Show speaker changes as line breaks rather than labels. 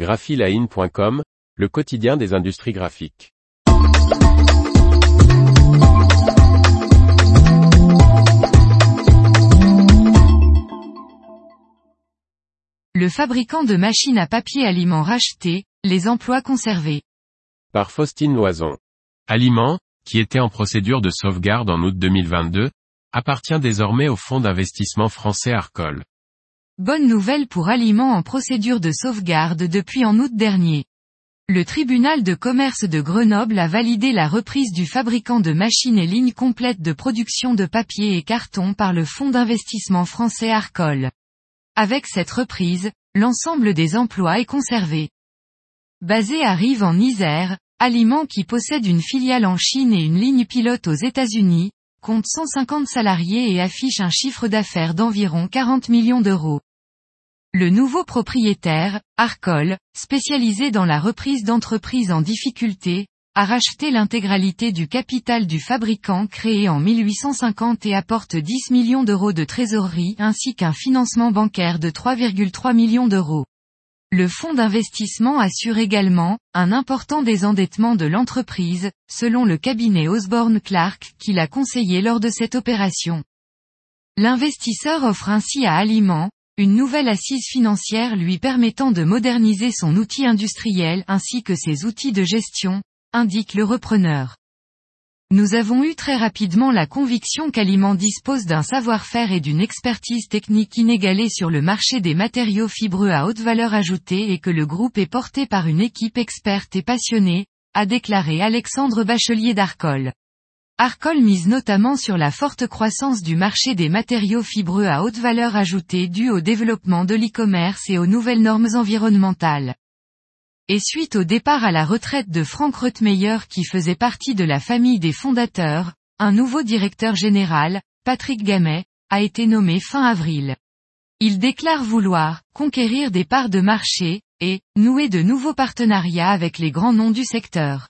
graphiline.com, le quotidien des industries graphiques.
Le fabricant de machines à papier aliments racheté, les emplois conservés.
Par Faustine Loison. Aliment, qui était en procédure de sauvegarde en août 2022, appartient désormais au fonds d'investissement français Arcol.
Bonne nouvelle pour Aliments en procédure de sauvegarde depuis en août dernier. Le tribunal de commerce de Grenoble a validé la reprise du fabricant de machines et lignes complètes de production de papier et carton par le fonds d'investissement français Arcol. Avec cette reprise, l'ensemble des emplois est conservé. Basé à Rive en Isère, Aliment qui possède une filiale en Chine et une ligne pilote aux États-Unis, compte 150 salariés et affiche un chiffre d'affaires d'environ 40 millions d'euros. Le nouveau propriétaire, Arcol, spécialisé dans la reprise d'entreprises en difficulté, a racheté l'intégralité du capital du fabricant créé en 1850 et apporte 10 millions d'euros de trésorerie ainsi qu'un financement bancaire de 3,3 millions d'euros. Le fonds d'investissement assure également, un important désendettement de l'entreprise, selon le cabinet Osborne Clark qui l'a conseillé lors de cette opération. L'investisseur offre ainsi à Aliment, une nouvelle assise financière lui permettant de moderniser son outil industriel ainsi que ses outils de gestion, indique le repreneur. Nous avons eu très rapidement la conviction qu'Aliment dispose d'un savoir-faire et d'une expertise technique inégalée sur le marché des matériaux fibreux à haute valeur ajoutée et que le groupe est porté par une équipe experte et passionnée, a déclaré Alexandre Bachelier d'Arcol. Arcol mise notamment sur la forte croissance du marché des matériaux fibreux à haute valeur ajoutée due au développement de l'e-commerce et aux nouvelles normes environnementales. Et suite au départ à la retraite de Frank Rotmeyer qui faisait partie de la famille des fondateurs, un nouveau directeur général, Patrick Gamet, a été nommé fin avril. Il déclare vouloir conquérir des parts de marché, et nouer de nouveaux partenariats avec les grands noms du secteur.